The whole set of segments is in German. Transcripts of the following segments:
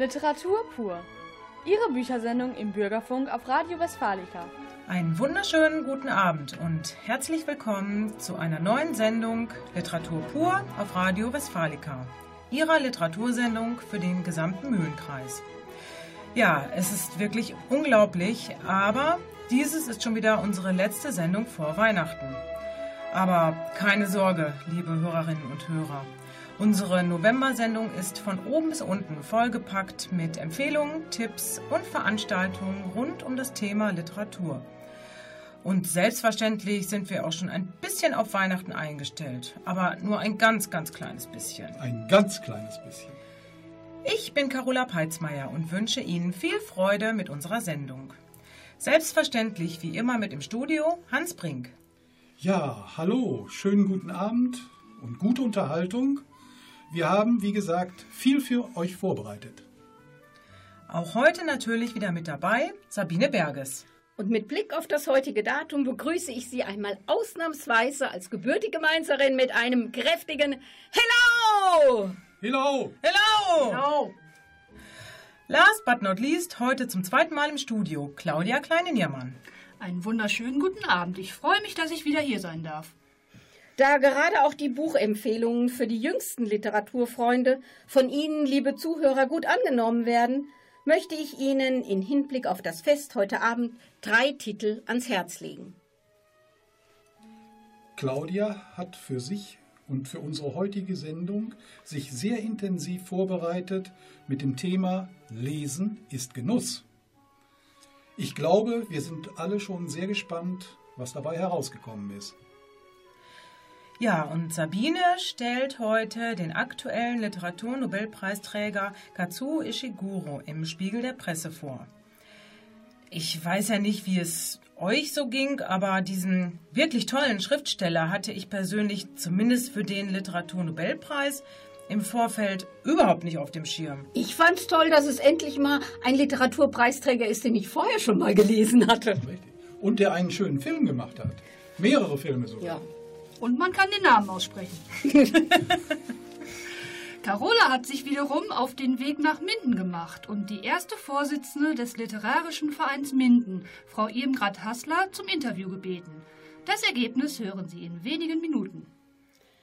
Literatur pur. Ihre Büchersendung im Bürgerfunk auf Radio Westfalica. Einen wunderschönen guten Abend und herzlich willkommen zu einer neuen Sendung Literatur pur auf Radio Westfalica. Ihrer Literatursendung für den gesamten Mühlenkreis. Ja, es ist wirklich unglaublich, aber dieses ist schon wieder unsere letzte Sendung vor Weihnachten. Aber keine Sorge, liebe Hörerinnen und Hörer. Unsere November-Sendung ist von oben bis unten vollgepackt mit Empfehlungen, Tipps und Veranstaltungen rund um das Thema Literatur. Und selbstverständlich sind wir auch schon ein bisschen auf Weihnachten eingestellt, aber nur ein ganz, ganz kleines bisschen. Ein ganz kleines bisschen. Ich bin Carola Peitzmeier und wünsche Ihnen viel Freude mit unserer Sendung. Selbstverständlich wie immer mit im Studio Hans Brink. Ja, hallo, schönen guten Abend und gute Unterhaltung wir haben, wie gesagt, viel für euch vorbereitet. Auch heute natürlich wieder mit dabei Sabine Berges. Und mit Blick auf das heutige Datum begrüße ich Sie einmal ausnahmsweise als gebürtige Mainzerin mit einem kräftigen Hello! Hello! Hello! Hello! Last but not least, heute zum zweiten Mal im Studio, Claudia Kleine-Niermann. Einen wunderschönen guten Abend. Ich freue mich, dass ich wieder hier sein darf. Da gerade auch die Buchempfehlungen für die jüngsten Literaturfreunde von Ihnen, liebe Zuhörer, gut angenommen werden, möchte ich Ihnen in Hinblick auf das Fest heute Abend drei Titel ans Herz legen. Claudia hat für sich und für unsere heutige Sendung sich sehr intensiv vorbereitet mit dem Thema Lesen ist Genuss. Ich glaube, wir sind alle schon sehr gespannt, was dabei herausgekommen ist. Ja, und Sabine stellt heute den aktuellen Literaturnobelpreisträger Kazuo Ishiguro im Spiegel der Presse vor. Ich weiß ja nicht, wie es euch so ging, aber diesen wirklich tollen Schriftsteller hatte ich persönlich zumindest für den Literaturnobelpreis im Vorfeld überhaupt nicht auf dem Schirm. Ich fand's toll, dass es endlich mal ein Literaturpreisträger ist, den ich vorher schon mal gelesen hatte. Richtig. Und der einen schönen Film gemacht hat. Mehrere Filme sogar. Ja. Und man kann den Namen aussprechen. Carola hat sich wiederum auf den Weg nach Minden gemacht und die erste Vorsitzende des Literarischen Vereins Minden, Frau Irmgard Hassler, zum Interview gebeten. Das Ergebnis hören Sie in wenigen Minuten.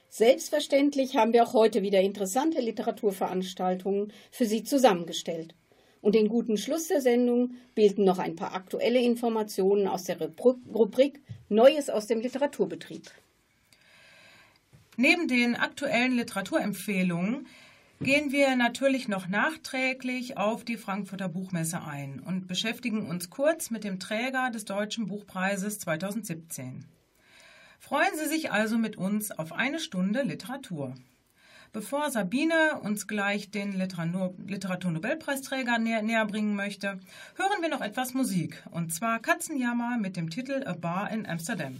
Selbstverständlich haben wir auch heute wieder interessante Literaturveranstaltungen für Sie zusammengestellt. Und den guten Schluss der Sendung bilden noch ein paar aktuelle Informationen aus der Rubrik Neues aus dem Literaturbetrieb. Neben den aktuellen Literaturempfehlungen gehen wir natürlich noch nachträglich auf die Frankfurter Buchmesse ein und beschäftigen uns kurz mit dem Träger des Deutschen Buchpreises 2017. Freuen Sie sich also mit uns auf eine Stunde Literatur. Bevor Sabine uns gleich den Literaturnobelpreisträger näher, näher bringen möchte, hören wir noch etwas Musik, und zwar Katzenjammer mit dem Titel A Bar in Amsterdam.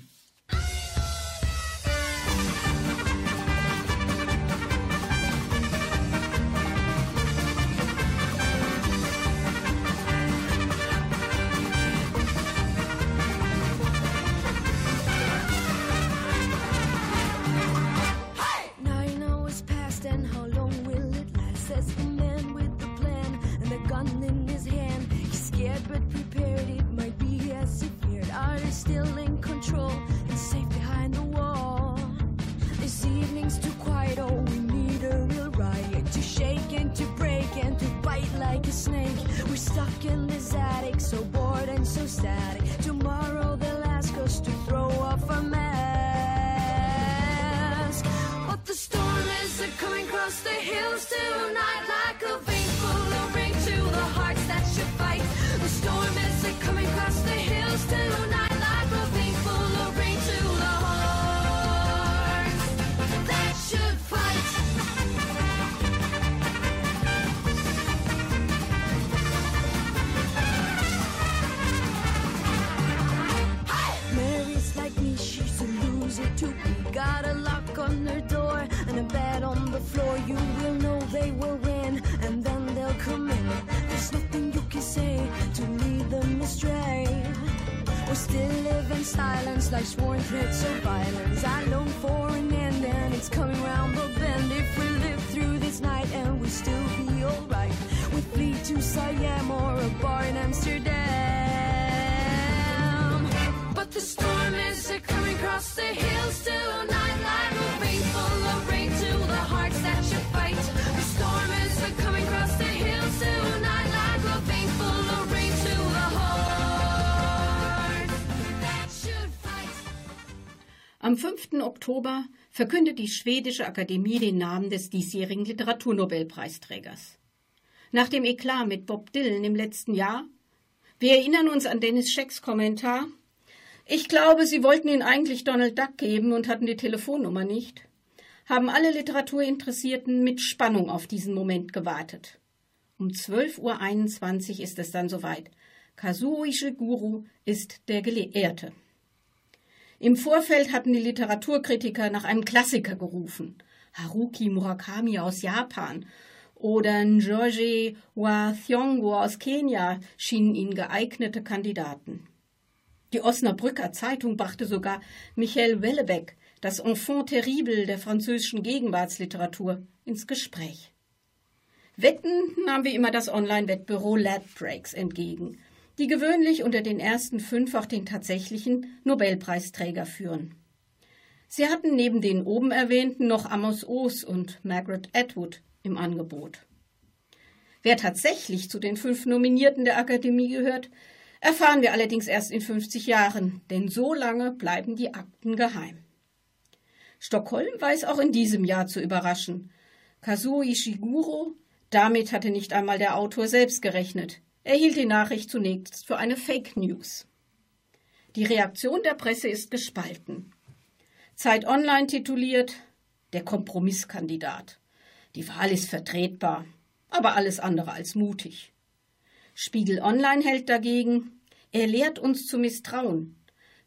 Like sworn threats of violence. I long for an end, and it's coming round the bend. If we live through this night, and we still be alright we flee to Siam or a bar in Amsterdam. But the storm is coming across the hills tonight Am 5. Oktober verkündet die Schwedische Akademie den Namen des diesjährigen Literaturnobelpreisträgers. Nach dem Eklat mit Bob Dylan im letzten Jahr, wir erinnern uns an Dennis Schecks Kommentar, ich glaube, sie wollten ihn eigentlich Donald Duck geben und hatten die Telefonnummer nicht, haben alle Literaturinteressierten mit Spannung auf diesen Moment gewartet. Um 12.21 Uhr ist es dann soweit. Kazuo Ishiguro ist der Gelehrte. Im Vorfeld hatten die Literaturkritiker nach einem Klassiker gerufen. Haruki Murakami aus Japan oder Njoji wa Thiongo aus Kenia schienen ihnen geeignete Kandidaten. Die Osnabrücker Zeitung brachte sogar Michael Wellebeck, das Enfant terrible der französischen Gegenwartsliteratur, ins Gespräch. Wetten nahm wie immer das Online-Wettbüro Ladbreaks entgegen, die gewöhnlich unter den ersten fünf auch den tatsächlichen Nobelpreisträger führen. Sie hatten neben den oben erwähnten noch Amos Oz und Margaret Atwood im Angebot. Wer tatsächlich zu den fünf Nominierten der Akademie gehört, erfahren wir allerdings erst in 50 Jahren, denn so lange bleiben die Akten geheim. Stockholm weiß auch in diesem Jahr zu überraschen. Kazuo Ishiguro, damit hatte nicht einmal der Autor selbst gerechnet. Er hielt die Nachricht zunächst für eine Fake News. Die Reaktion der Presse ist gespalten. Zeit Online tituliert Der Kompromisskandidat. Die Wahl ist vertretbar, aber alles andere als mutig. Spiegel Online hält dagegen, er lehrt uns zu misstrauen.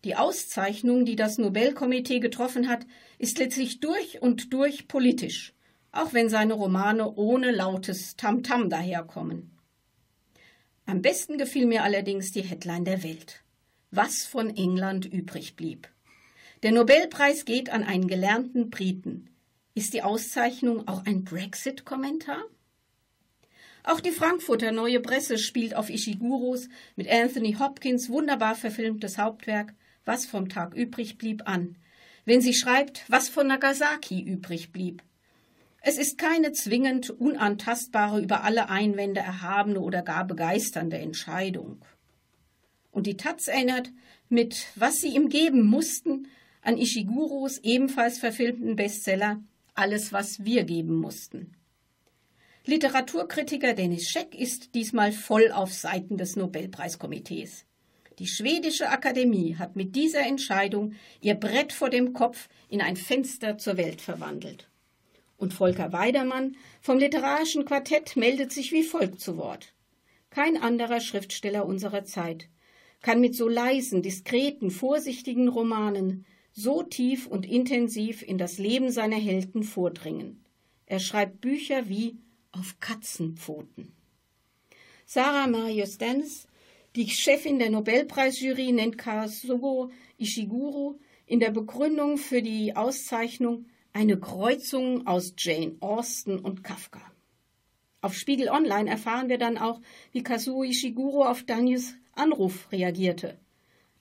Die Auszeichnung, die das Nobelkomitee getroffen hat, ist letztlich durch und durch politisch, auch wenn seine Romane ohne lautes Tamtam daherkommen. Am besten gefiel mir allerdings die Headline der Welt. Was von England übrig blieb. Der Nobelpreis geht an einen gelernten Briten. Ist die Auszeichnung auch ein Brexit-Kommentar? Auch die Frankfurter Neue Presse spielt auf Ishiguros mit Anthony Hopkins wunderbar verfilmtes Hauptwerk Was vom Tag übrig blieb an, wenn sie schreibt, was von Nagasaki übrig blieb. Es ist keine zwingend unantastbare, über alle Einwände erhabene oder gar begeisternde Entscheidung. Und die Taz erinnert mit Was sie ihm geben mussten an Ishiguros ebenfalls verfilmten Bestseller Alles, was wir geben mussten. Literaturkritiker Dennis Scheck ist diesmal voll auf Seiten des Nobelpreiskomitees. Die schwedische Akademie hat mit dieser Entscheidung ihr Brett vor dem Kopf in ein Fenster zur Welt verwandelt. Und Volker Weidermann vom Literarischen Quartett meldet sich wie folgt zu Wort. Kein anderer Schriftsteller unserer Zeit kann mit so leisen, diskreten, vorsichtigen Romanen so tief und intensiv in das Leben seiner Helden vordringen. Er schreibt Bücher wie auf Katzenpfoten. Sarah Marius Dennis, die Chefin der Nobelpreisjury, nennt Kazuo Ishiguro in der Begründung für die Auszeichnung eine Kreuzung aus Jane Austen und Kafka. Auf Spiegel Online erfahren wir dann auch, wie Kazuo Ishiguro auf Daniels Anruf reagierte.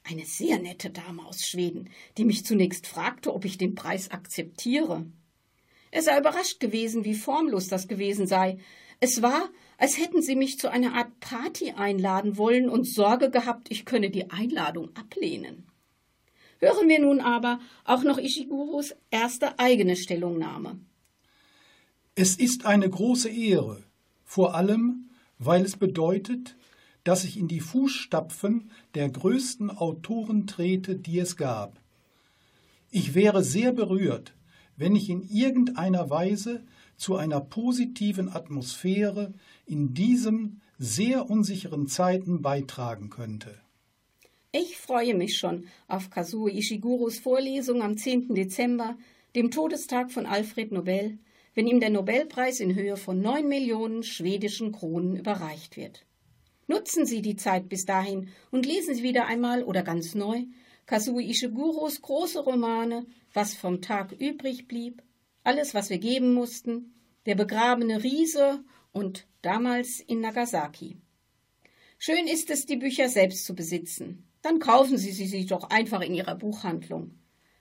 Eine sehr nette Dame aus Schweden, die mich zunächst fragte, ob ich den Preis akzeptiere. Er sei überrascht gewesen, wie formlos das gewesen sei. Es war, als hätten sie mich zu einer Art Party einladen wollen und Sorge gehabt, ich könne die Einladung ablehnen. Hören wir nun aber auch noch Ishiguros erste eigene Stellungnahme. Es ist eine große Ehre, vor allem, weil es bedeutet, dass ich in die Fußstapfen der größten Autoren trete, die es gab. Ich wäre sehr berührt, wenn ich in irgendeiner Weise zu einer positiven Atmosphäre in diesen sehr unsicheren Zeiten beitragen könnte. Ich freue mich schon auf Kazuo Ishiguros Vorlesung am 10. Dezember, dem Todestag von Alfred Nobel, wenn ihm der Nobelpreis in Höhe von 9 Millionen schwedischen Kronen überreicht wird. Nutzen Sie die Zeit bis dahin und lesen Sie wieder einmal oder ganz neu Kazuo Ishiguros große Romane Was vom Tag übrig blieb, Alles, was wir geben mussten, Der begrabene Riese und damals in Nagasaki. Schön ist es, die Bücher selbst zu besitzen. Dann kaufen Sie sie sich doch einfach in Ihrer Buchhandlung.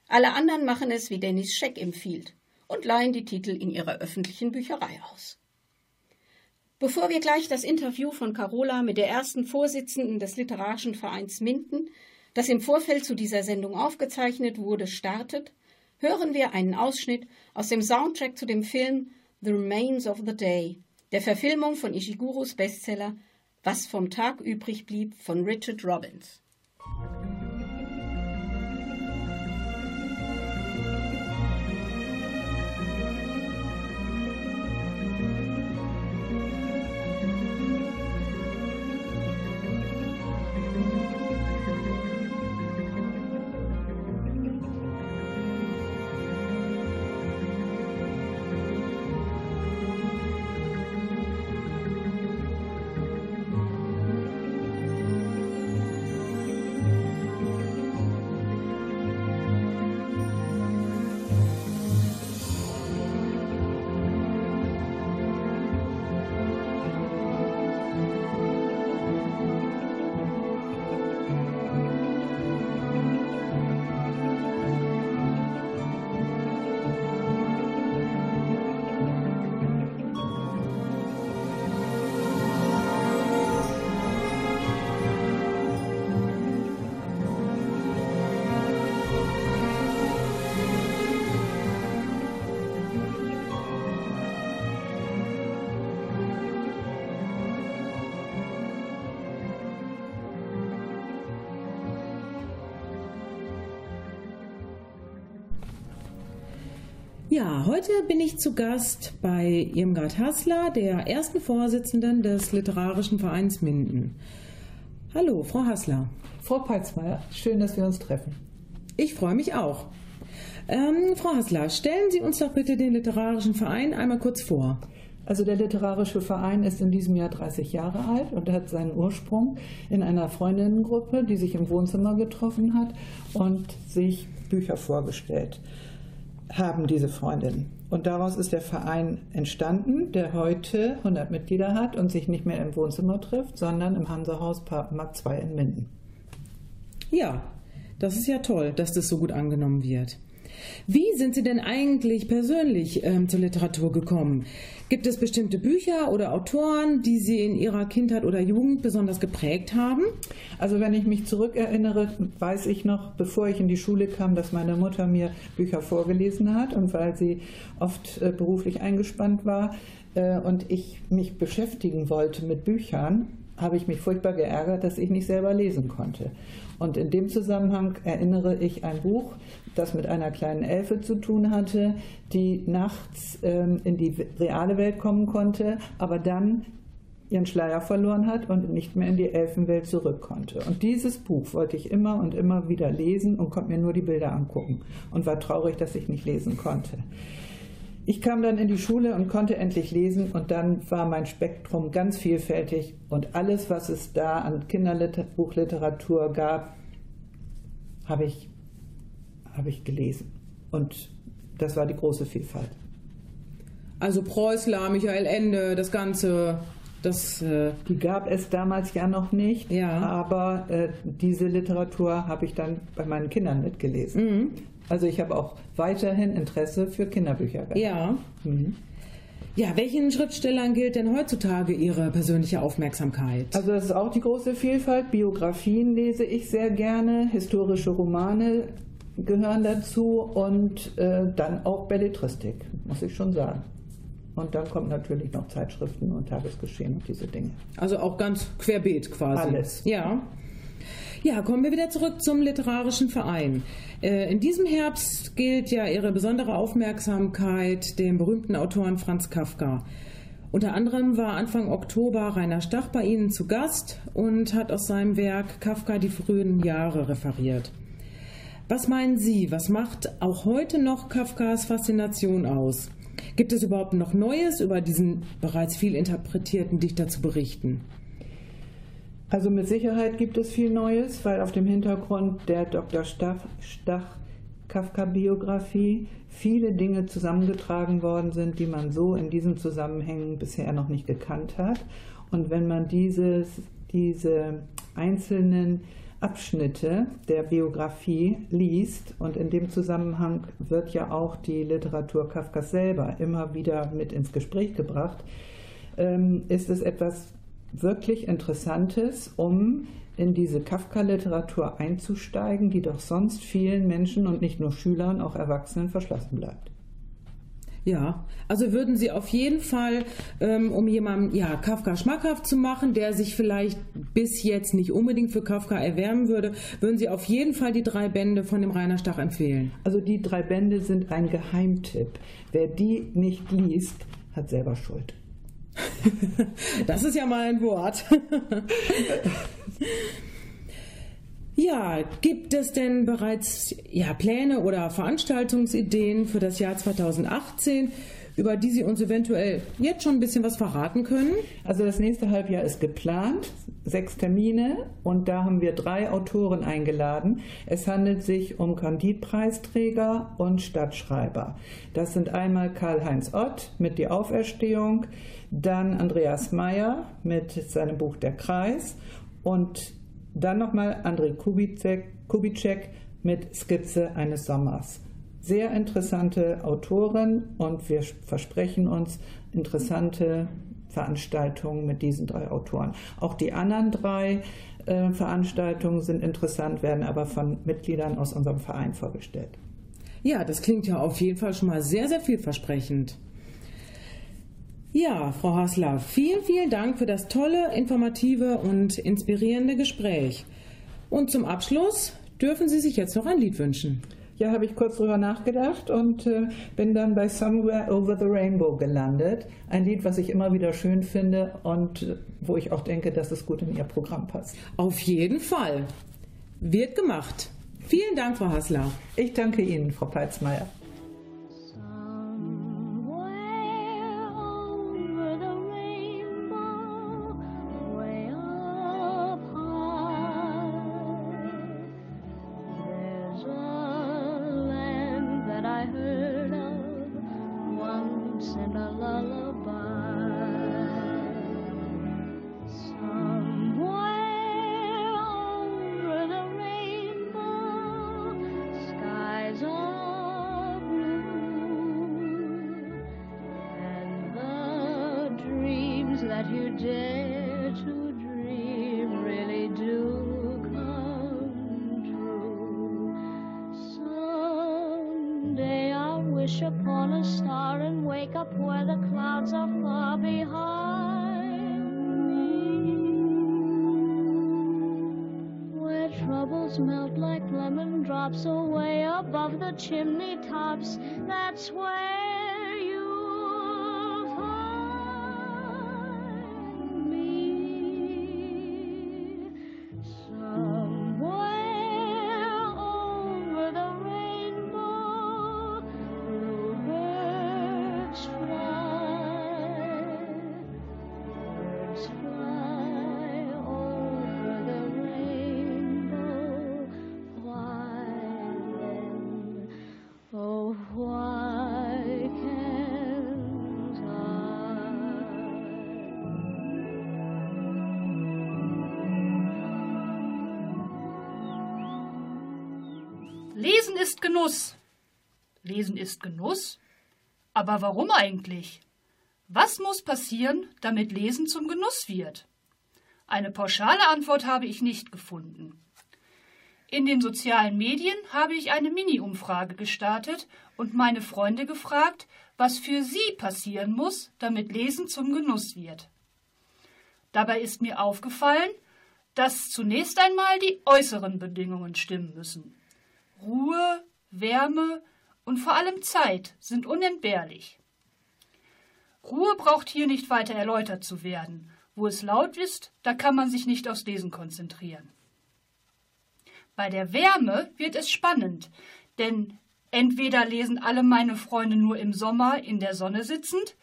Alle anderen machen es, wie Dennis Scheck empfiehlt, und leihen die Titel in ihrer öffentlichen Bücherei aus. Bevor wir gleich das Interview von Carola mit der ersten Vorsitzenden des Literarischen Vereins Minden, das im Vorfeld zu dieser Sendung aufgezeichnet wurde, startet, hören wir einen Ausschnitt aus dem Soundtrack zu dem Film The Remains of the Day, der Verfilmung von Ishigurus Bestseller Was vom Tag übrig blieb von Richard Robbins. thank you Ja, heute bin ich zu Gast bei Irmgard Hassler, der ersten Vorsitzenden des Literarischen Vereins Minden. Hallo, Frau Hassler. Frau Peitzmeier, schön, dass wir uns treffen. Ich freue mich auch. Ähm, Frau Hassler, stellen Sie uns doch bitte den Literarischen Verein einmal kurz vor. Also der Literarische Verein ist in diesem Jahr 30 Jahre alt und hat seinen Ursprung in einer Freundinnengruppe, die sich im Wohnzimmer getroffen hat und sich Bücher vorgestellt haben diese Freundinnen. Und daraus ist der Verein entstanden, der heute 100 Mitglieder hat und sich nicht mehr im Wohnzimmer trifft, sondern im Hansahaus Papenmarkt 2 in Minden. Ja, das ist ja toll, dass das so gut angenommen wird. Wie sind Sie denn eigentlich persönlich ähm, zur Literatur gekommen? Gibt es bestimmte Bücher oder Autoren, die Sie in Ihrer Kindheit oder Jugend besonders geprägt haben? Also wenn ich mich zurückerinnere, weiß ich noch, bevor ich in die Schule kam, dass meine Mutter mir Bücher vorgelesen hat und weil sie oft äh, beruflich eingespannt war äh, und ich mich beschäftigen wollte mit Büchern, habe ich mich furchtbar geärgert, dass ich nicht selber lesen konnte. Und in dem Zusammenhang erinnere ich ein Buch, das mit einer kleinen Elfe zu tun hatte, die nachts ähm, in die reale Welt kommen konnte, aber dann ihren Schleier verloren hat und nicht mehr in die Elfenwelt zurück konnte. Und dieses Buch wollte ich immer und immer wieder lesen und konnte mir nur die Bilder angucken und war traurig, dass ich nicht lesen konnte. Ich kam dann in die Schule und konnte endlich lesen und dann war mein Spektrum ganz vielfältig und alles, was es da an Kinderbuchliteratur gab, habe ich, habe ich gelesen. Und das war die große Vielfalt. Also Preußler, Michael Ende, das Ganze, das. Äh Die gab es damals ja noch nicht, Ja. aber äh, diese Literatur habe ich dann bei meinen Kindern mitgelesen. Mhm. Also ich habe auch weiterhin Interesse für Kinderbücher gehabt. Ja. Mhm. Ja, welchen Schriftstellern gilt denn heutzutage Ihre persönliche Aufmerksamkeit? Also das ist auch die große Vielfalt. Biografien lese ich sehr gerne, historische Romane gehören dazu und äh, dann auch Belletristik, muss ich schon sagen. Und dann kommt natürlich noch Zeitschriften und Tagesgeschehen und diese Dinge. Also auch ganz querbeet quasi. Alles. Ja. Ja, kommen wir wieder zurück zum Literarischen Verein. Äh, In diesem Herbst gilt ja Ihre besondere Aufmerksamkeit dem berühmten Autoren Franz Kafka. Unter anderem war Anfang Oktober Rainer Stach bei Ihnen zu Gast und hat aus seinem Werk Kafka die frühen Jahre referiert. Was meinen Sie, was macht auch heute noch Kafkas Faszination aus? Gibt es überhaupt noch Neues über diesen bereits viel interpretierten Dichter zu berichten? Also mit Sicherheit gibt es viel Neues, weil auf dem Hintergrund der Dr. Stach, Stach Kafka-Biografie viele Dinge zusammengetragen worden sind, die man so in diesen Zusammenhängen bisher noch nicht gekannt hat. Und wenn man dieses, diese einzelnen Abschnitte der Biografie liest, und in dem Zusammenhang wird ja auch die Literatur Kafkas selber immer wieder mit ins Gespräch gebracht, ähm, ist es etwas wirklich Interessantes, um in diese Kafka-Literatur einzusteigen, die doch sonst vielen Menschen und nicht nur Schülern, auch Erwachsenen verschlossen bleibt. Ja, also würden Sie auf jeden Fall, ähm, um jemandem ja, Kafka schmackhaft zu machen, der sich vielleicht bis jetzt nicht unbedingt für Kafka erwärmen würde, würden Sie auf jeden Fall die drei Bände von dem Rainer Stach empfehlen. Also die drei Bände sind ein Geheimtipp. Wer die nicht liest, hat selber Schuld. Das ist ja mal ein Wort. Ja, gibt es denn bereits ja, Pläne oder Veranstaltungsideen für das Jahr 2018, über die Sie uns eventuell jetzt schon ein bisschen was verraten können? Also das nächste Halbjahr ist geplant, sechs Termine und da haben wir drei Autoren eingeladen. Es handelt sich um Kandidpreisträger und Stadtschreiber. Das sind einmal Karl-Heinz Ott mit Die Auferstehung, dann Andreas Meyer mit seinem Buch Der Kreis und dann nochmal André Kubitschek, Kubitschek mit Skizze eines Sommers. Sehr interessante Autoren und wir versprechen uns interessante Veranstaltungen mit diesen drei Autoren. Auch die anderen drei äh, Veranstaltungen sind interessant, werden aber von Mitgliedern aus unserem Verein vorgestellt. Ja, das klingt ja auf jeden Fall schon mal sehr, sehr vielversprechend. Ja, Frau Hassler, vielen, vielen Dank für das tolle, informative und inspirierende Gespräch. Und zum Abschluss dürfen Sie sich jetzt noch ein Lied wünschen. Ja, habe ich kurz drüber nachgedacht und äh, bin dann bei Somewhere Over the Rainbow gelandet. Ein Lied, was ich immer wieder schön finde und äh, wo ich auch denke, dass es gut in Ihr Programm passt. Auf jeden Fall. Wird gemacht. Vielen Dank, Frau Hassler. Ich danke Ihnen, Frau Peitzmeier. Ist Genuss. Lesen ist Genuss? Aber warum eigentlich? Was muss passieren, damit Lesen zum Genuss wird? Eine pauschale Antwort habe ich nicht gefunden. In den sozialen Medien habe ich eine Mini-Umfrage gestartet und meine Freunde gefragt, was für sie passieren muss, damit Lesen zum Genuss wird. Dabei ist mir aufgefallen, dass zunächst einmal die äußeren Bedingungen stimmen müssen. Ruhe, Wärme und vor allem Zeit sind unentbehrlich. Ruhe braucht hier nicht weiter erläutert zu werden. Wo es laut ist, da kann man sich nicht aufs Lesen konzentrieren. Bei der Wärme wird es spannend, denn entweder lesen alle meine Freunde nur im Sommer in der Sonne sitzend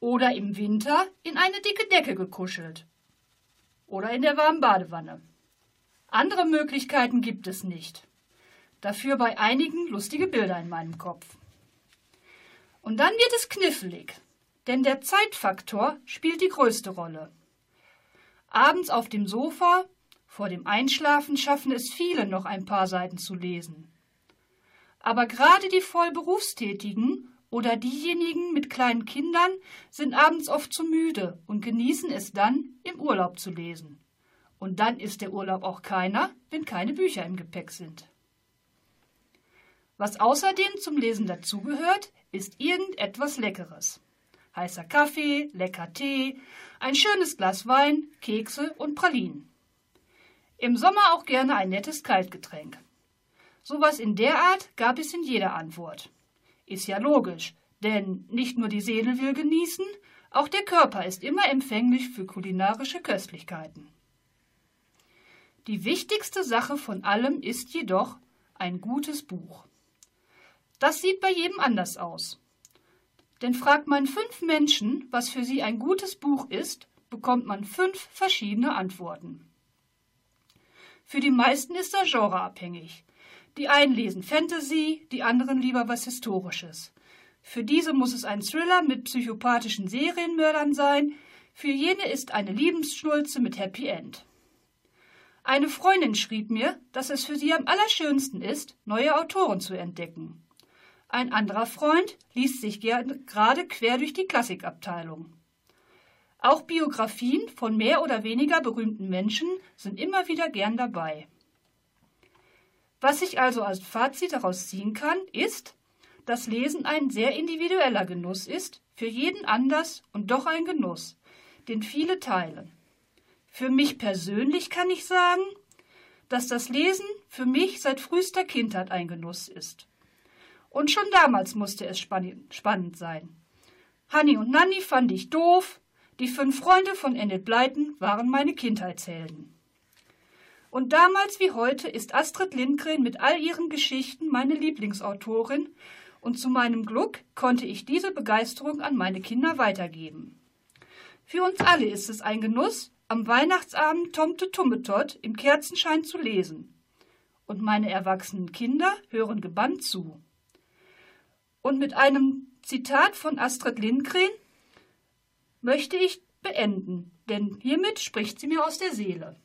oder im Winter in eine dicke Decke gekuschelt oder in der warmen Badewanne. Andere Möglichkeiten gibt es nicht. Dafür bei einigen lustige Bilder in meinem Kopf. Und dann wird es knifflig, denn der Zeitfaktor spielt die größte Rolle. Abends auf dem Sofa, vor dem Einschlafen schaffen es viele noch ein paar Seiten zu lesen. Aber gerade die Vollberufstätigen oder diejenigen mit kleinen Kindern sind abends oft zu müde und genießen es dann, im Urlaub zu lesen. Und dann ist der Urlaub auch keiner, wenn keine Bücher im Gepäck sind. Was außerdem zum Lesen dazugehört, ist irgendetwas Leckeres. Heißer Kaffee, lecker Tee, ein schönes Glas Wein, Kekse und Pralinen. Im Sommer auch gerne ein nettes Kaltgetränk. Sowas in der Art gab es in jeder Antwort. Ist ja logisch, denn nicht nur die Seele will genießen, auch der Körper ist immer empfänglich für kulinarische Köstlichkeiten. Die wichtigste Sache von allem ist jedoch ein gutes Buch. Das sieht bei jedem anders aus. Denn fragt man fünf Menschen, was für sie ein gutes Buch ist, bekommt man fünf verschiedene Antworten. Für die meisten ist das genreabhängig. Die einen lesen Fantasy, die anderen lieber was Historisches. Für diese muss es ein Thriller mit psychopathischen Serienmördern sein, für jene ist eine Liebensschnulze mit Happy End. Eine Freundin schrieb mir, dass es für sie am allerschönsten ist, neue Autoren zu entdecken. Ein anderer Freund liest sich gerade quer durch die Klassikabteilung. Auch Biografien von mehr oder weniger berühmten Menschen sind immer wieder gern dabei. Was ich also als Fazit daraus ziehen kann, ist, dass Lesen ein sehr individueller Genuss ist, für jeden anders und doch ein Genuss, den viele teilen. Für mich persönlich kann ich sagen, dass das Lesen für mich seit frühester Kindheit ein Genuss ist. Und schon damals musste es spannend sein. Hanni und Nanni fand ich doof, die fünf Freunde von Enid Blyton waren meine Kindheitshelden. Und damals wie heute ist Astrid Lindgren mit all ihren Geschichten meine Lieblingsautorin und zu meinem Glück konnte ich diese Begeisterung an meine Kinder weitergeben. Für uns alle ist es ein Genuss, am Weihnachtsabend Tomte Tummetott im Kerzenschein zu lesen. Und meine erwachsenen Kinder hören gebannt zu. Und mit einem Zitat von Astrid Lindgren möchte ich beenden, denn hiermit spricht sie mir aus der Seele.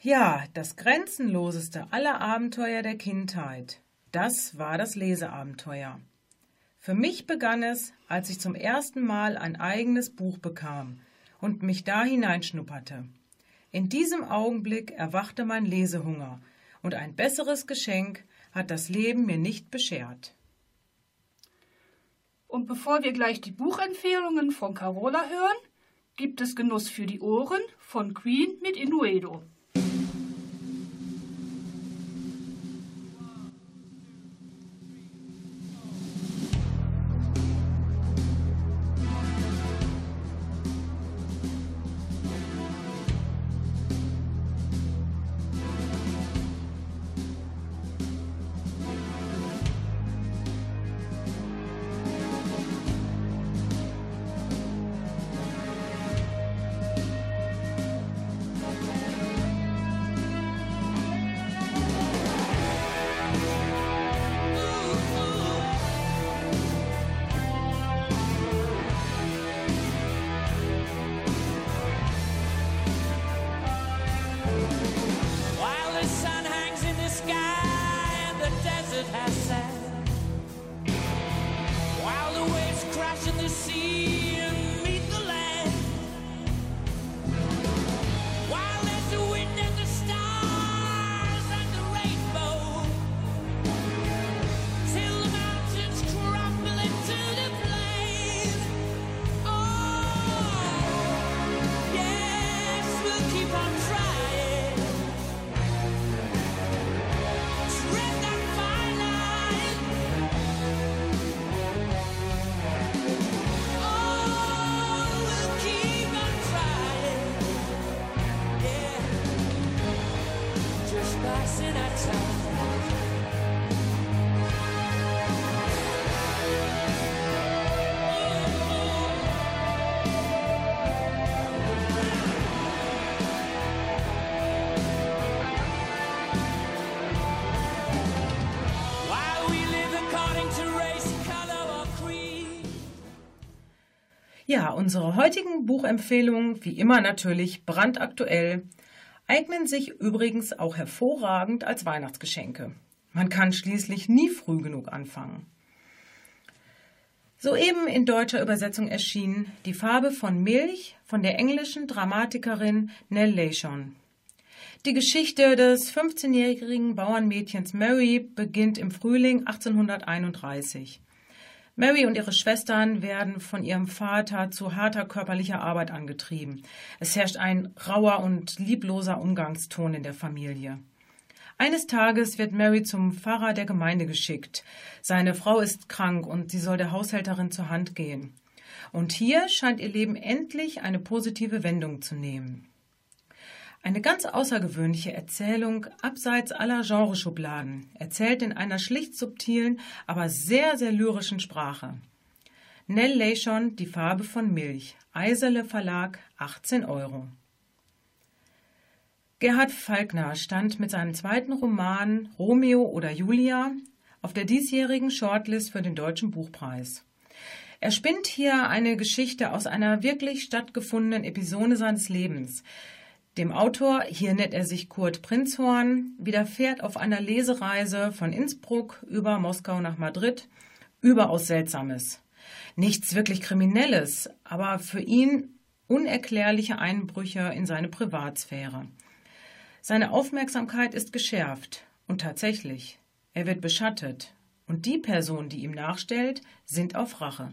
Ja, das grenzenloseste aller Abenteuer der Kindheit, das war das Leseabenteuer. Für mich begann es, als ich zum ersten Mal ein eigenes Buch bekam und mich da hineinschnupperte. In diesem Augenblick erwachte mein Lesehunger, und ein besseres Geschenk hat das Leben mir nicht beschert. Und bevor wir gleich die Buchempfehlungen von Carola hören, gibt es Genuss für die Ohren von Queen mit Inuedo. Unsere heutigen Buchempfehlungen, wie immer natürlich brandaktuell, eignen sich übrigens auch hervorragend als Weihnachtsgeschenke. Man kann schließlich nie früh genug anfangen. Soeben in deutscher Übersetzung erschienen Die Farbe von Milch von der englischen Dramatikerin Nell Leishon. Die Geschichte des 15-jährigen Bauernmädchens Mary beginnt im Frühling 1831. Mary und ihre Schwestern werden von ihrem Vater zu harter körperlicher Arbeit angetrieben. Es herrscht ein rauer und liebloser Umgangston in der Familie. Eines Tages wird Mary zum Pfarrer der Gemeinde geschickt. Seine Frau ist krank und sie soll der Haushälterin zur Hand gehen. Und hier scheint ihr Leben endlich eine positive Wendung zu nehmen. Eine ganz außergewöhnliche Erzählung abseits aller Genreschubladen, erzählt in einer schlicht subtilen, aber sehr, sehr lyrischen Sprache. Nell Leishon, Die Farbe von Milch, Eisele Verlag, 18 Euro. Gerhard Falkner stand mit seinem zweiten Roman Romeo oder Julia auf der diesjährigen Shortlist für den Deutschen Buchpreis. Er spinnt hier eine Geschichte aus einer wirklich stattgefundenen Episode seines Lebens, dem Autor, hier nennt er sich Kurt Prinzhorn, widerfährt auf einer Lesereise von Innsbruck über Moskau nach Madrid überaus Seltsames. Nichts wirklich Kriminelles, aber für ihn unerklärliche Einbrüche in seine Privatsphäre. Seine Aufmerksamkeit ist geschärft und tatsächlich, er wird beschattet und die Person, die ihm nachstellt, sind auf Rache.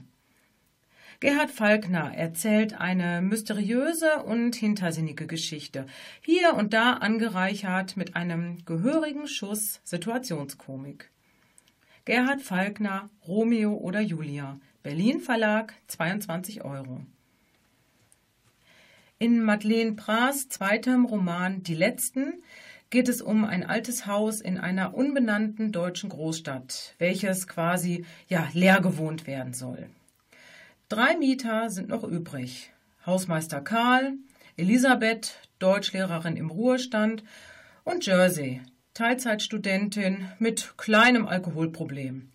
Gerhard Falkner erzählt eine mysteriöse und hintersinnige Geschichte, hier und da angereichert mit einem gehörigen Schuss Situationskomik. Gerhard Falkner, Romeo oder Julia, Berlin Verlag, 22 Euro. In Madeleine Pras zweitem Roman Die Letzten geht es um ein altes Haus in einer unbenannten deutschen Großstadt, welches quasi ja leer gewohnt werden soll. Drei Mieter sind noch übrig. Hausmeister Karl, Elisabeth, Deutschlehrerin im Ruhestand und Jersey, Teilzeitstudentin mit kleinem Alkoholproblem.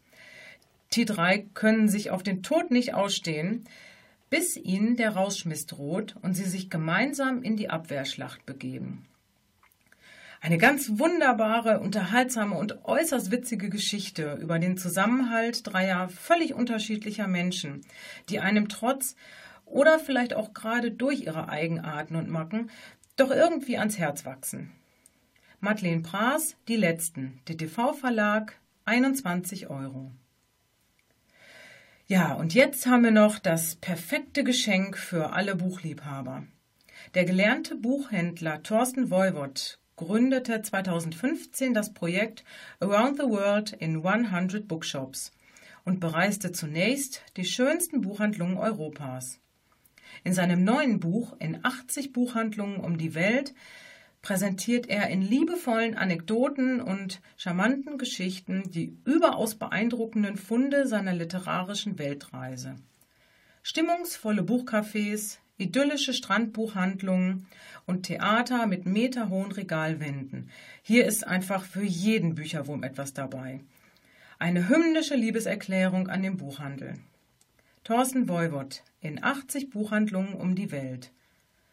Die drei können sich auf den Tod nicht ausstehen, bis ihnen der Rausschmiss droht und sie sich gemeinsam in die Abwehrschlacht begeben. Eine ganz wunderbare, unterhaltsame und äußerst witzige Geschichte über den Zusammenhalt dreier völlig unterschiedlicher Menschen, die einem trotz oder vielleicht auch gerade durch ihre Eigenarten und Macken doch irgendwie ans Herz wachsen. Madeleine Pras, Die Letzten, DTV Verlag, 21 Euro. Ja, und jetzt haben wir noch das perfekte Geschenk für alle Buchliebhaber. Der gelernte Buchhändler Thorsten Voivod gründete 2015 das Projekt Around the World in 100 Bookshops und bereiste zunächst die schönsten Buchhandlungen Europas. In seinem neuen Buch In 80 Buchhandlungen um die Welt präsentiert er in liebevollen Anekdoten und charmanten Geschichten die überaus beeindruckenden Funde seiner literarischen Weltreise. Stimmungsvolle Buchcafés, idyllische Strandbuchhandlungen und Theater mit meterhohen Regalwänden. Hier ist einfach für jeden Bücherwurm etwas dabei. Eine hymnische Liebeserklärung an den Buchhandel. Thorsten Voivod in 80 Buchhandlungen um die Welt.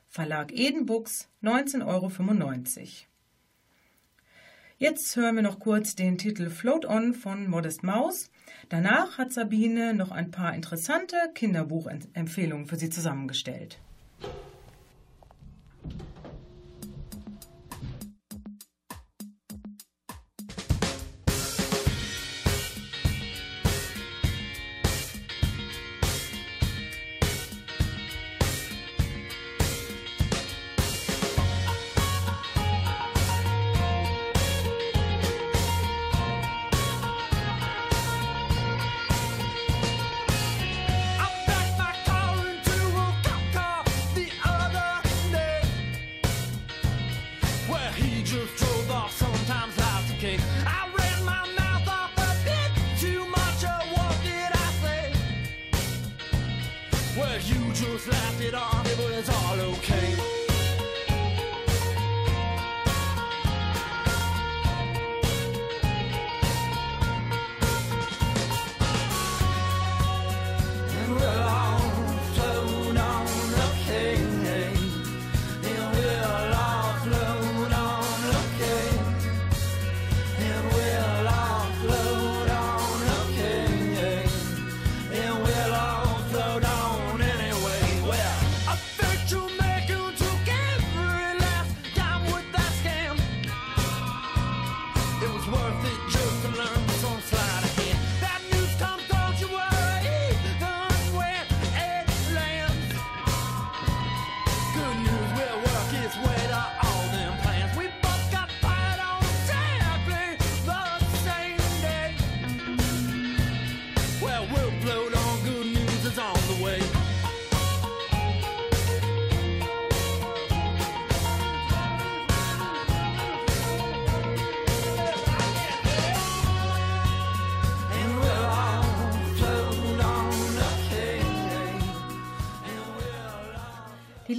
Verlag Eden Books 19,95 Euro. Jetzt hören wir noch kurz den Titel Float On von Modest Maus. Danach hat Sabine noch ein paar interessante Kinderbuchempfehlungen für Sie zusammengestellt.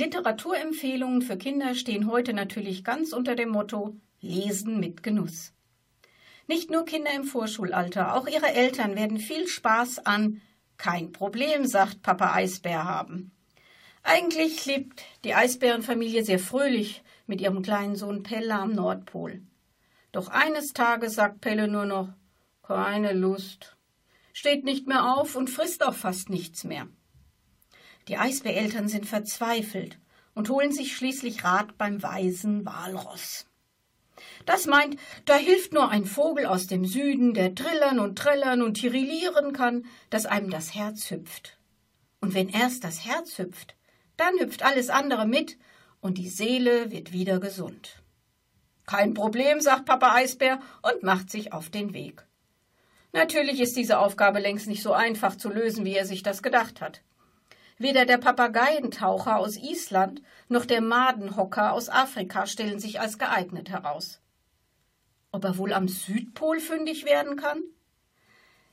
Literaturempfehlungen für Kinder stehen heute natürlich ganz unter dem Motto Lesen mit Genuss. Nicht nur Kinder im Vorschulalter, auch ihre Eltern werden viel Spaß an Kein Problem, sagt Papa Eisbär haben. Eigentlich lebt die Eisbärenfamilie sehr fröhlich mit ihrem kleinen Sohn Pelle am Nordpol. Doch eines Tages sagt Pelle nur noch keine Lust, steht nicht mehr auf und frisst auch fast nichts mehr. Die Eisbäreltern sind verzweifelt und holen sich schließlich Rat beim weisen Walross. Das meint, da hilft nur ein Vogel aus dem Süden, der trillern und trällern und tirillieren kann, dass einem das Herz hüpft. Und wenn erst das Herz hüpft, dann hüpft alles andere mit und die Seele wird wieder gesund. Kein Problem, sagt Papa Eisbär und macht sich auf den Weg. Natürlich ist diese Aufgabe längst nicht so einfach zu lösen, wie er sich das gedacht hat. Weder der Papageientaucher aus Island noch der Madenhocker aus Afrika stellen sich als geeignet heraus. Ob er wohl am Südpol fündig werden kann?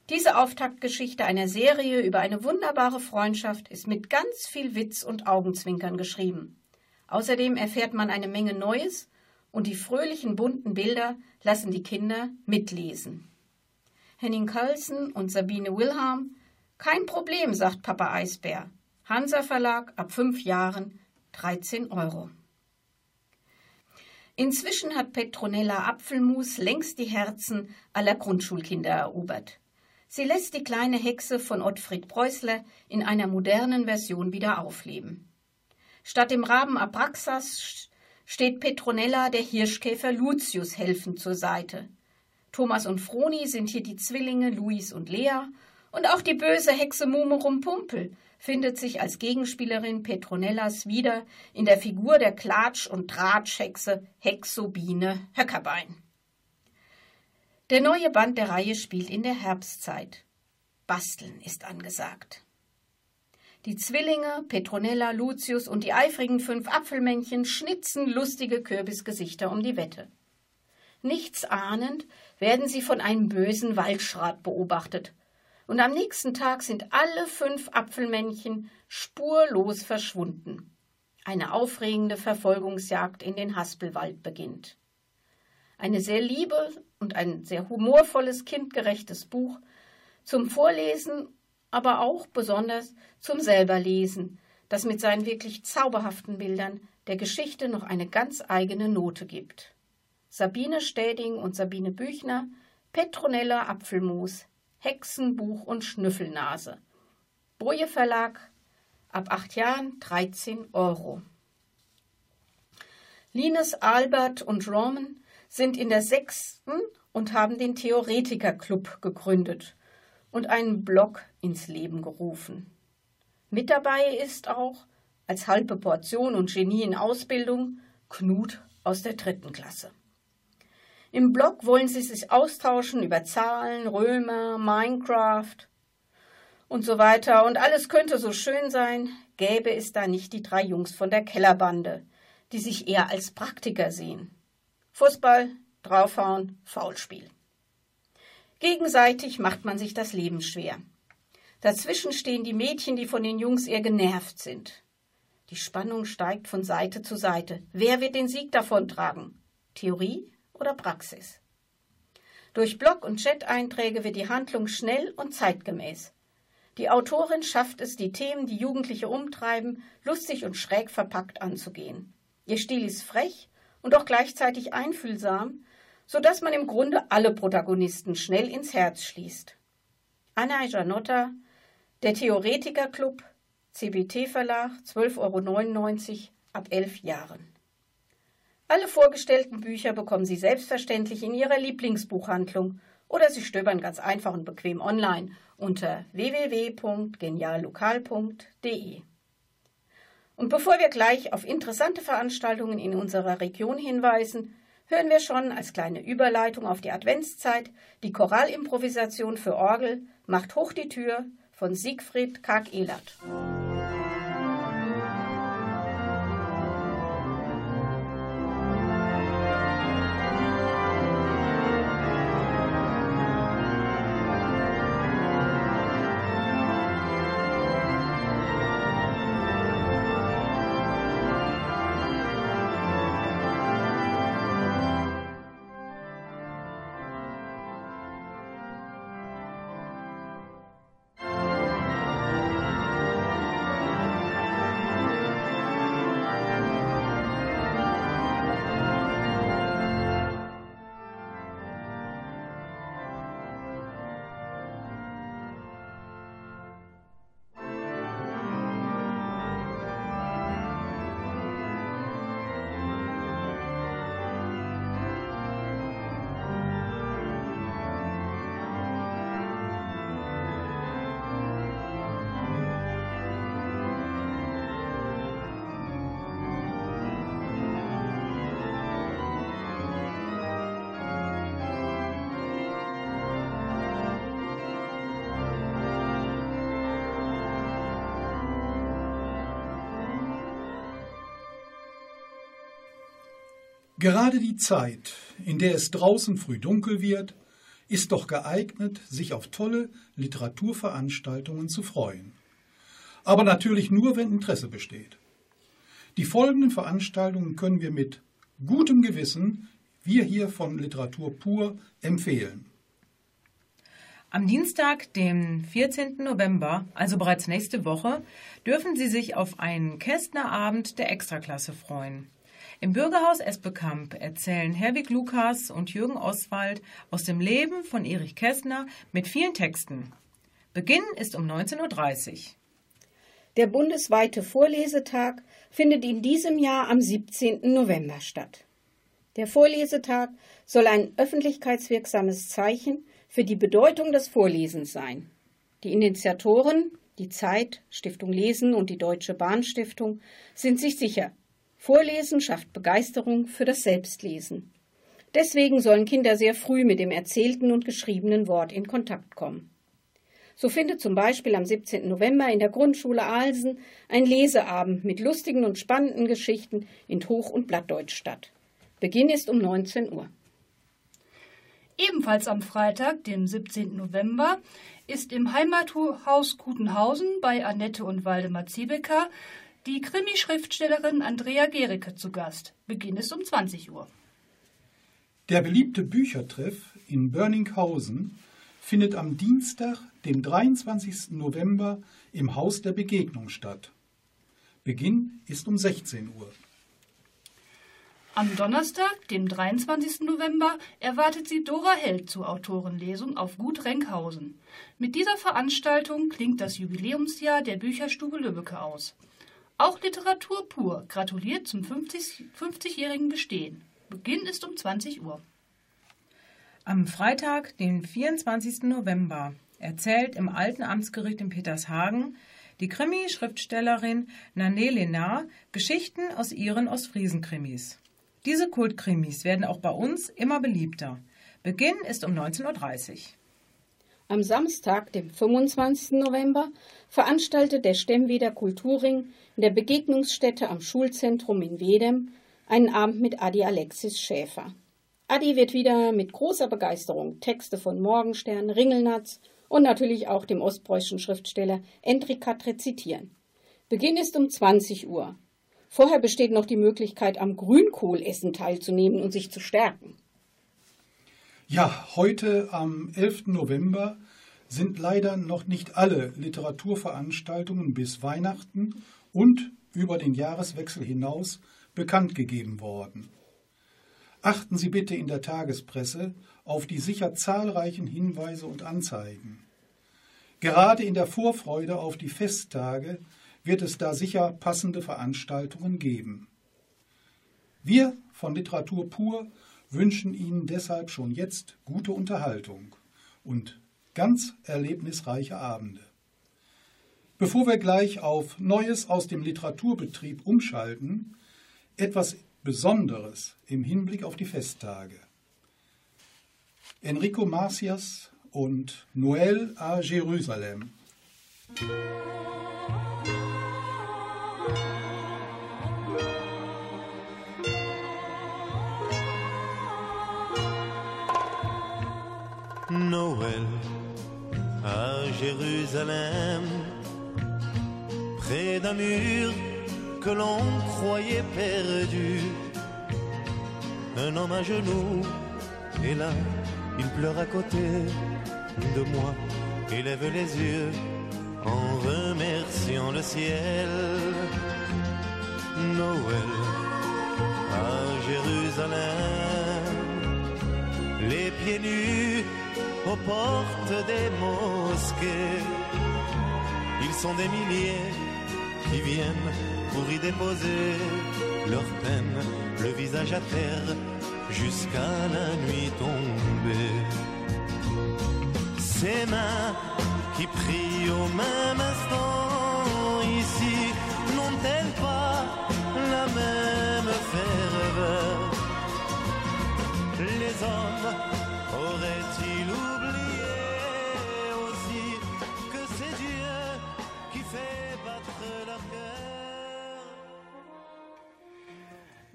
Diese Auftaktgeschichte einer Serie über eine wunderbare Freundschaft ist mit ganz viel Witz und Augenzwinkern geschrieben. Außerdem erfährt man eine Menge Neues und die fröhlichen bunten Bilder lassen die Kinder mitlesen. Henning Carlsen und Sabine Wilhelm Kein Problem, sagt Papa Eisbär. Hansa Verlag ab fünf Jahren 13 Euro. Inzwischen hat Petronella Apfelmus längst die Herzen aller Grundschulkinder erobert. Sie lässt die kleine Hexe von Ottfried Preußler in einer modernen Version wieder aufleben. Statt dem Raben Abraxas steht Petronella der Hirschkäfer Lucius helfend zur Seite. Thomas und Froni sind hier die Zwillinge Luis und Lea und auch die böse Hexe Mumerum Pumpel findet sich als Gegenspielerin Petronellas wieder in der Figur der Klatsch- und Tratschhexe Hexobine Höckerbein. Der neue Band der Reihe spielt in der Herbstzeit. Basteln ist angesagt. Die Zwillinge, Petronella, Lucius und die eifrigen fünf Apfelmännchen schnitzen lustige Kürbisgesichter um die Wette. Nichts ahnend werden sie von einem bösen Waldschrat beobachtet und am nächsten Tag sind alle fünf Apfelmännchen spurlos verschwunden. Eine aufregende Verfolgungsjagd in den Haspelwald beginnt. Eine sehr liebe und ein sehr humorvolles, kindgerechtes Buch zum Vorlesen, aber auch besonders zum selberlesen, das mit seinen wirklich zauberhaften Bildern der Geschichte noch eine ganz eigene Note gibt. Sabine Städing und Sabine Büchner, Petronella Apfelmus, Hexenbuch und Schnüffelnase. Boje Verlag, ab acht Jahren 13 Euro. Linus, Albert und Roman sind in der sechsten und haben den Theoretiker-Club gegründet und einen Blog ins Leben gerufen. Mit dabei ist auch, als halbe Portion und Genie in Ausbildung, Knut aus der dritten Klasse. Im Blog wollen sie sich austauschen über Zahlen, Römer, Minecraft und so weiter. Und alles könnte so schön sein, gäbe es da nicht die drei Jungs von der Kellerbande, die sich eher als Praktiker sehen. Fußball, draufhauen, Faulspiel. Gegenseitig macht man sich das Leben schwer. Dazwischen stehen die Mädchen, die von den Jungs eher genervt sind. Die Spannung steigt von Seite zu Seite. Wer wird den Sieg davontragen? Theorie oder Praxis. Durch Blog- und Chat-Einträge wird die Handlung schnell und zeitgemäß. Die Autorin schafft es, die Themen, die Jugendliche umtreiben, lustig und schräg verpackt anzugehen. Ihr Stil ist frech und doch gleichzeitig einfühlsam, so dass man im Grunde alle Protagonisten schnell ins Herz schließt. Anna Janotta, der Theoretiker Club, CBT Verlag, 12,99 Euro ab elf Jahren. Alle vorgestellten Bücher bekommen Sie selbstverständlich in Ihrer Lieblingsbuchhandlung oder Sie stöbern ganz einfach und bequem online unter www.geniallokal.de. Und bevor wir gleich auf interessante Veranstaltungen in unserer Region hinweisen, hören wir schon als kleine Überleitung auf die Adventszeit die Choralimprovisation für Orgel Macht hoch die Tür von Siegfried Karg-Elert. Gerade die Zeit, in der es draußen früh dunkel wird, ist doch geeignet, sich auf tolle Literaturveranstaltungen zu freuen. Aber natürlich nur, wenn Interesse besteht. Die folgenden Veranstaltungen können wir mit gutem Gewissen, wir hier von Literatur pur, empfehlen. Am Dienstag, dem 14. November, also bereits nächste Woche, dürfen Sie sich auf einen Kästner Abend der Extraklasse freuen. Im Bürgerhaus Esbekamp erzählen Herwig Lukas und Jürgen Oswald aus dem Leben von Erich Kästner mit vielen Texten. Beginn ist um 19.30 Uhr. Der bundesweite Vorlesetag findet in diesem Jahr am 17. November statt. Der Vorlesetag soll ein öffentlichkeitswirksames Zeichen für die Bedeutung des Vorlesens sein. Die Initiatoren, die Zeit, Stiftung Lesen und die Deutsche Bahnstiftung sind sich sicher, Vorlesen schafft Begeisterung für das Selbstlesen. Deswegen sollen Kinder sehr früh mit dem erzählten und geschriebenen Wort in Kontakt kommen. So findet zum Beispiel am 17. November in der Grundschule Alsen ein Leseabend mit lustigen und spannenden Geschichten in Hoch- und Blattdeutsch statt. Beginn ist um 19 Uhr. Ebenfalls am Freitag, dem 17. November, ist im Heimathaus Kutenhausen bei Annette und Waldemar Ziebecker die Krimi-Schriftstellerin Andrea Gericke zu Gast. Beginn ist um 20 Uhr. Der beliebte Büchertreff in Börninghausen findet am Dienstag, dem 23. November im Haus der Begegnung statt. Beginn ist um 16 Uhr. Am Donnerstag, dem 23. November, erwartet sie Dora Held zur Autorenlesung auf Gut Renkhausen. Mit dieser Veranstaltung klingt das Jubiläumsjahr der Bücherstube Lübbecke aus. Auch Literatur pur gratuliert zum 50 50-jährigen Bestehen. Beginn ist um 20 Uhr. Am Freitag, den 24. November, erzählt im Alten Amtsgericht in Petershagen die Krimi-Schriftstellerin Nané Lenar Geschichten aus ihren Ostfriesen-Krimis. Diese Kultkrimis werden auch bei uns immer beliebter. Beginn ist um 19.30 Uhr. Am Samstag, dem 25. November, veranstaltet der Stemmweder Kulturring in der Begegnungsstätte am Schulzentrum in Wedem einen Abend mit Adi Alexis Schäfer. Adi wird wieder mit großer Begeisterung Texte von Morgenstern, Ringelnatz und natürlich auch dem ostpreußischen Schriftsteller Entrikat rezitieren. Beginn ist um 20 Uhr. Vorher besteht noch die Möglichkeit, am Grünkohlessen teilzunehmen und sich zu stärken. Ja, heute am 11. November sind leider noch nicht alle Literaturveranstaltungen bis Weihnachten und über den Jahreswechsel hinaus bekannt gegeben worden. Achten Sie bitte in der Tagespresse auf die sicher zahlreichen Hinweise und Anzeigen. Gerade in der Vorfreude auf die Festtage wird es da sicher passende Veranstaltungen geben. Wir von Literatur pur wünschen Ihnen deshalb schon jetzt gute Unterhaltung und ganz erlebnisreiche Abende. Bevor wir gleich auf Neues aus dem Literaturbetrieb umschalten, etwas Besonderes im Hinblick auf die Festtage. Enrico Marcias und Noël à Jérusalem. Noël à Jérusalem, près d'un mur que l'on croyait perdu. Un homme à genoux est là, il pleure à côté de moi, élève les yeux en remerciant le ciel. Noël à Jérusalem, les pieds nus aux portes des mosquées. Ils sont des milliers qui viennent pour y déposer leur peine, le visage à terre jusqu'à la nuit tombée. Ces mains qui prient au même instant ici n'ont-elles pas la même ferveur? Les hommes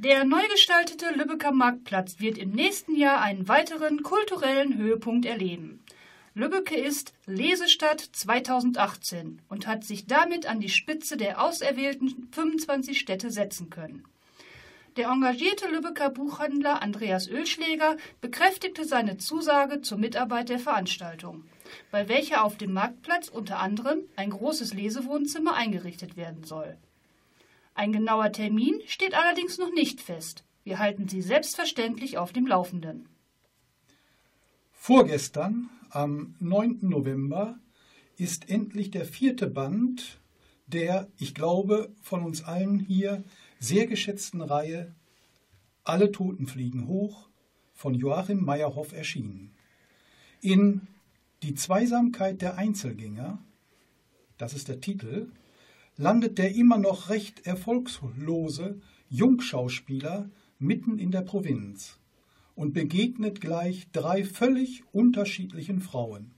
Der neu gestaltete Lübecker Marktplatz wird im nächsten Jahr einen weiteren kulturellen Höhepunkt erleben. Lübbecke ist Lesestadt 2018 und hat sich damit an die Spitze der auserwählten 25 Städte setzen können. Der engagierte Lübecker Buchhändler Andreas Ölschläger bekräftigte seine Zusage zur Mitarbeit der Veranstaltung, bei welcher auf dem Marktplatz unter anderem ein großes Lesewohnzimmer eingerichtet werden soll. Ein genauer Termin steht allerdings noch nicht fest. Wir halten Sie selbstverständlich auf dem Laufenden. Vorgestern, am 9. November, ist endlich der vierte Band der, ich glaube, von uns allen hier sehr geschätzten Reihe Alle Toten fliegen hoch von Joachim Meyerhoff erschienen. In Die Zweisamkeit der Einzelgänger, das ist der Titel, landet der immer noch recht erfolgslose Jungschauspieler mitten in der Provinz und begegnet gleich drei völlig unterschiedlichen Frauen.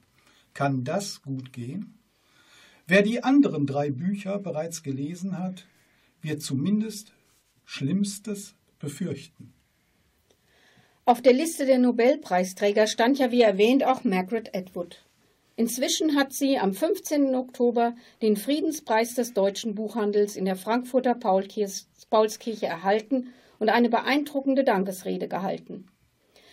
Kann das gut gehen? Wer die anderen drei Bücher bereits gelesen hat, wird zumindest Schlimmstes befürchten. Auf der Liste der Nobelpreisträger stand ja wie erwähnt auch Margaret Atwood. Inzwischen hat sie am 15. Oktober den Friedenspreis des deutschen Buchhandels in der Frankfurter Paulskirche erhalten und eine beeindruckende Dankesrede gehalten.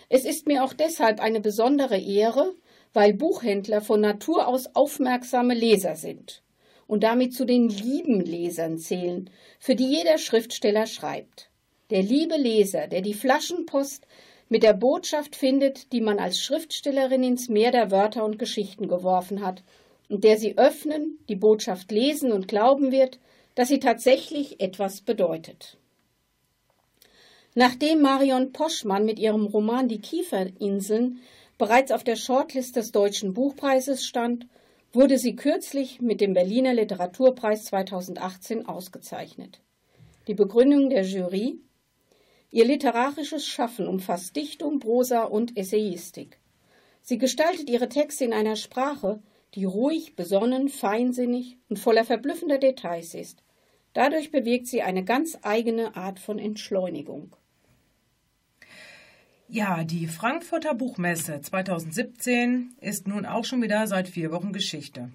Es ist mir auch deshalb eine besondere Ehre, weil Buchhändler von Natur aus aufmerksame Leser sind und damit zu den lieben Lesern zählen, für die jeder Schriftsteller schreibt. Der liebe Leser, der die Flaschenpost mit der Botschaft findet, die man als Schriftstellerin ins Meer der Wörter und Geschichten geworfen hat, und der sie öffnen, die Botschaft lesen und glauben wird, dass sie tatsächlich etwas bedeutet. Nachdem Marion Poschmann mit ihrem Roman Die Kieferinseln bereits auf der Shortlist des Deutschen Buchpreises stand, wurde sie kürzlich mit dem Berliner Literaturpreis 2018 ausgezeichnet. Die Begründung der Jury Ihr literarisches Schaffen umfasst Dichtung, Prosa und Essayistik. Sie gestaltet ihre Texte in einer Sprache, die ruhig, besonnen, feinsinnig und voller verblüffender Details ist. Dadurch bewirkt sie eine ganz eigene Art von Entschleunigung. Ja, die Frankfurter Buchmesse 2017 ist nun auch schon wieder seit vier Wochen Geschichte.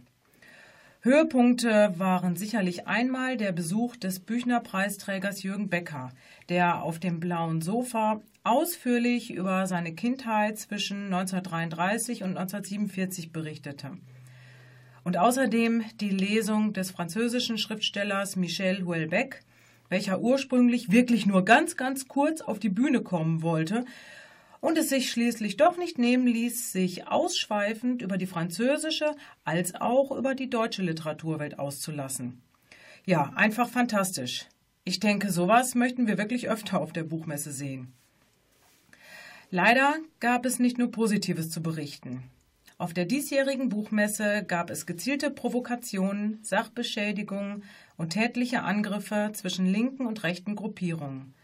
Höhepunkte waren sicherlich einmal der Besuch des Büchnerpreisträgers Jürgen Becker, der auf dem blauen Sofa ausführlich über seine Kindheit zwischen 1933 und 1947 berichtete. Und außerdem die Lesung des französischen Schriftstellers Michel Houellebecq, welcher ursprünglich wirklich nur ganz, ganz kurz auf die Bühne kommen wollte und es sich schließlich doch nicht nehmen ließ, sich ausschweifend über die französische als auch über die deutsche Literaturwelt auszulassen. Ja, einfach fantastisch. Ich denke, sowas möchten wir wirklich öfter auf der Buchmesse sehen. Leider gab es nicht nur Positives zu berichten. Auf der diesjährigen Buchmesse gab es gezielte Provokationen, Sachbeschädigungen und tätliche Angriffe zwischen linken und rechten Gruppierungen.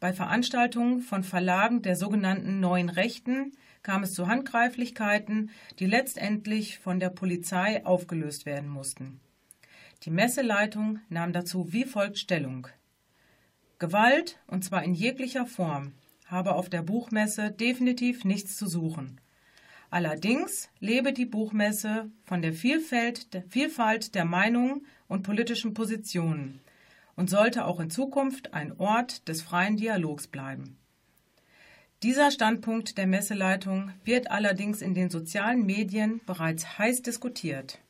Bei Veranstaltungen von Verlagen der sogenannten Neuen Rechten kam es zu Handgreiflichkeiten, die letztendlich von der Polizei aufgelöst werden mussten. Die Messeleitung nahm dazu wie folgt Stellung. Gewalt, und zwar in jeglicher Form, habe auf der Buchmesse definitiv nichts zu suchen. Allerdings lebe die Buchmesse von der Vielfalt der Meinungen und politischen Positionen und sollte auch in Zukunft ein Ort des freien Dialogs bleiben. Dieser Standpunkt der Messeleitung wird allerdings in den sozialen Medien bereits heiß diskutiert.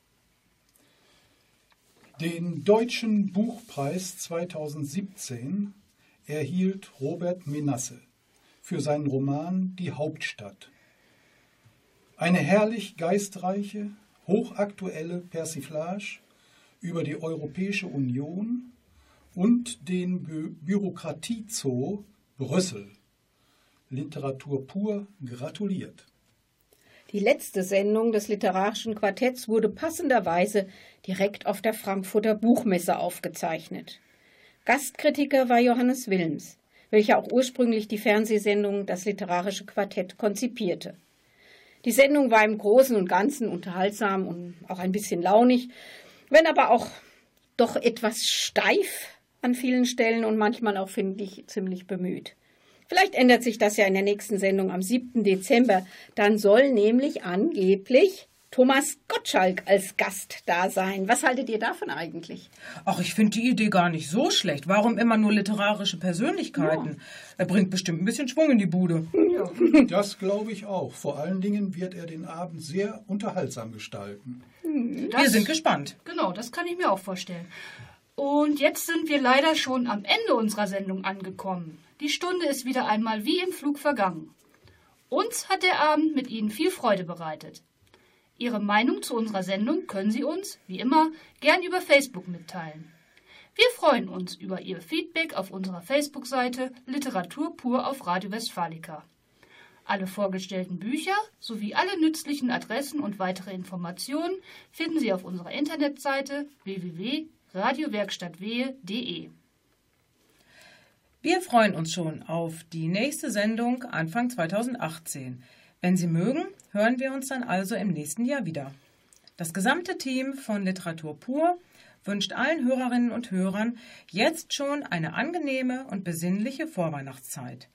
Den Deutschen Buchpreis 2017 erhielt Robert Menasse für seinen Roman Die Hauptstadt. Eine herrlich geistreiche, hochaktuelle Persiflage über die Europäische Union und den Bü Bürokratiezoo Brüssel. Literatur pur gratuliert. Die letzte Sendung des literarischen Quartetts wurde passenderweise direkt auf der Frankfurter Buchmesse aufgezeichnet. Gastkritiker war Johannes Wilms, welcher auch ursprünglich die Fernsehsendung Das literarische Quartett konzipierte. Die Sendung war im Großen und Ganzen unterhaltsam und auch ein bisschen launig, wenn aber auch doch etwas steif an vielen Stellen und manchmal auch, finde ich, ziemlich bemüht. Vielleicht ändert sich das ja in der nächsten Sendung am 7. Dezember. Dann soll nämlich angeblich Thomas Gottschalk als Gast da sein. Was haltet ihr davon eigentlich? Ach, ich finde die Idee gar nicht so schlecht. Warum immer nur literarische Persönlichkeiten? Er bringt bestimmt ein bisschen Schwung in die Bude. Das glaube ich auch. Vor allen Dingen wird er den Abend sehr unterhaltsam gestalten. Wir sind gespannt. Genau, das kann ich mir auch vorstellen. Und jetzt sind wir leider schon am Ende unserer Sendung angekommen. Die Stunde ist wieder einmal wie im Flug vergangen. Uns hat der Abend mit Ihnen viel Freude bereitet. Ihre Meinung zu unserer Sendung können Sie uns, wie immer, gern über Facebook mitteilen. Wir freuen uns über Ihr Feedback auf unserer Facebook-Seite Literatur pur auf Radio Westfalica. Alle vorgestellten Bücher sowie alle nützlichen Adressen und weitere Informationen finden Sie auf unserer Internetseite www.radiowerkstattwehe.de. Wir freuen uns schon auf die nächste Sendung Anfang 2018. Wenn Sie mögen, hören wir uns dann also im nächsten Jahr wieder. Das gesamte Team von Literatur pur wünscht allen Hörerinnen und Hörern jetzt schon eine angenehme und besinnliche Vorweihnachtszeit.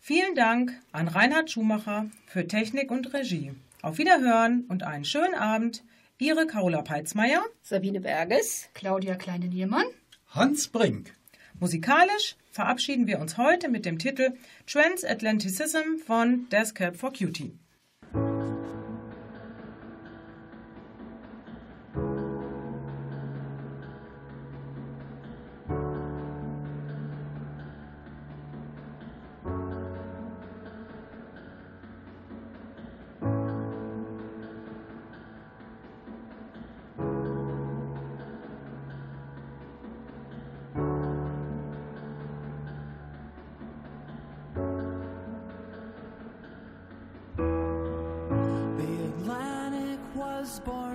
Vielen Dank an Reinhard Schumacher für Technik und Regie. Auf Wiederhören und einen schönen Abend. Ihre Carola Peitzmeier, Sabine Berges, Claudia Kleine-Niermann, Hans Brink. Musikalisch verabschieden wir uns heute mit dem Titel Transatlanticism von Death Cab for Cutie. Was born